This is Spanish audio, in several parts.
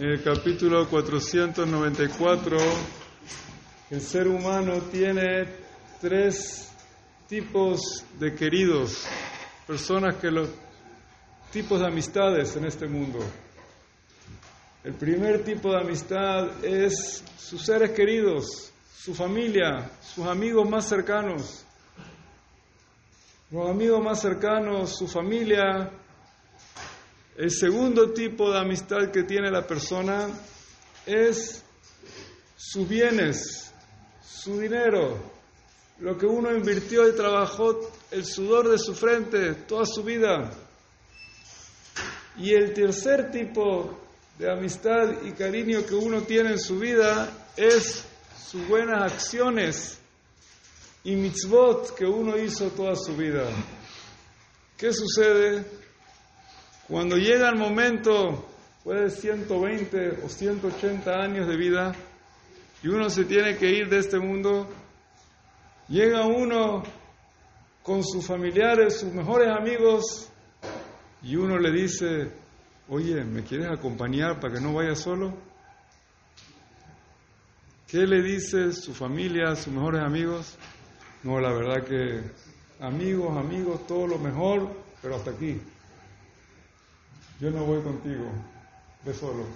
en el capítulo 494, el ser humano tiene tres tipos de queridos, personas que los tipos de amistades en este mundo. El primer tipo de amistad es sus seres queridos, su familia, sus amigos más cercanos. Los amigos más cercanos, su familia. El segundo tipo de amistad que tiene la persona es sus bienes, su dinero, lo que uno invirtió y trabajó, el sudor de su frente, toda su vida. Y el tercer tipo de amistad y cariño que uno tiene en su vida es sus buenas acciones y mitzvot que uno hizo toda su vida. ¿Qué sucede? Cuando llega el momento, puede 120 o 180 años de vida, y uno se tiene que ir de este mundo, llega uno con sus familiares, sus mejores amigos, y uno le dice, oye, ¿me quieres acompañar para que no vaya solo? ¿Qué le dice su familia, sus mejores amigos? No, la verdad que amigos, amigos, todo lo mejor, pero hasta aquí. Yo no voy contigo, ve solo.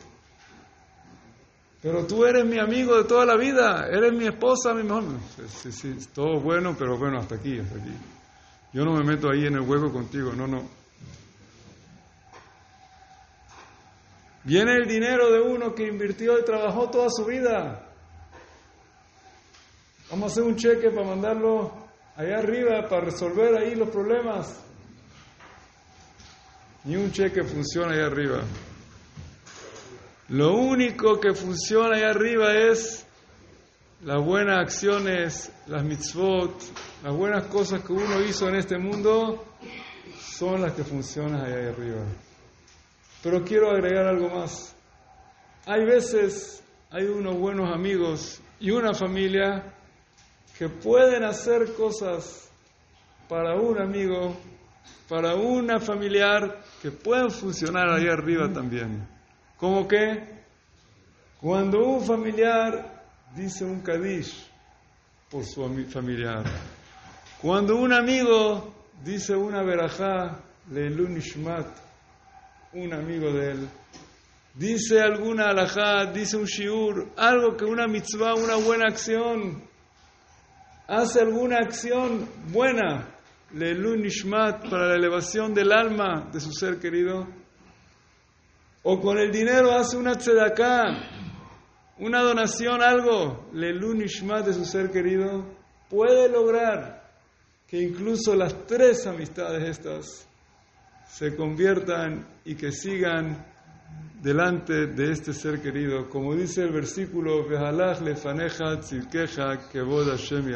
Pero tú eres mi amigo de toda la vida, eres mi esposa, mi mejor. Sí, sí, todo bueno, pero bueno, hasta aquí, hasta aquí. Yo no me meto ahí en el hueco contigo, no, no. Viene el dinero de uno que invirtió y trabajó toda su vida. Vamos a hacer un cheque para mandarlo allá arriba, para resolver ahí los problemas. Ni un cheque funciona allá arriba. Lo único que funciona allá arriba es las buenas acciones, las mitzvot, las buenas cosas que uno hizo en este mundo, son las que funcionan allá arriba. Pero quiero agregar algo más. Hay veces, hay unos buenos amigos y una familia que pueden hacer cosas para un amigo, para una familiar, que pueden funcionar ahí arriba también. ¿Cómo que? Cuando un familiar dice un kadish por su familiar, cuando un amigo dice una verajá, leilun ishmat, un amigo de él, dice alguna alajá, dice un shiur, algo que una mitzvah, una buena acción, hace alguna acción buena, leilun ishmat, para la elevación del alma de su ser querido, o con el dinero hace una tzedaká, una donación, algo, leilun ishmat de su ser querido, puede lograr que incluso las tres amistades estas se conviertan y que sigan delante de este ser querido, como dice el versículo, lefaneja kevod Hashem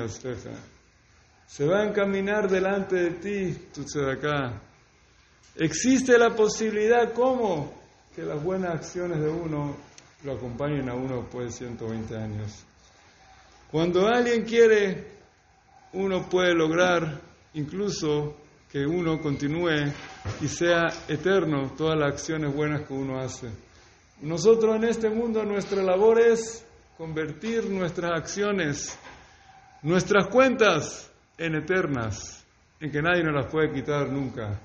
Se va a encaminar delante de ti tu. Existe la posibilidad, ¿cómo? Que las buenas acciones de uno lo acompañen a uno después de 120 años. Cuando alguien quiere, uno puede lograr incluso que uno continúe y sea eterno todas las acciones buenas que uno hace. Nosotros en este mundo nuestra labor es convertir nuestras acciones, nuestras cuentas en eternas, en que nadie nos las puede quitar nunca.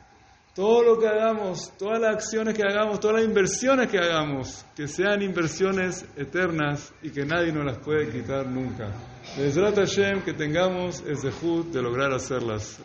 Todo lo que hagamos, todas las acciones que hagamos, todas las inversiones que hagamos, que sean inversiones eternas y que nadie nos las puede quitar nunca. Desde Hashem que tengamos el zehut de lograr hacerlas.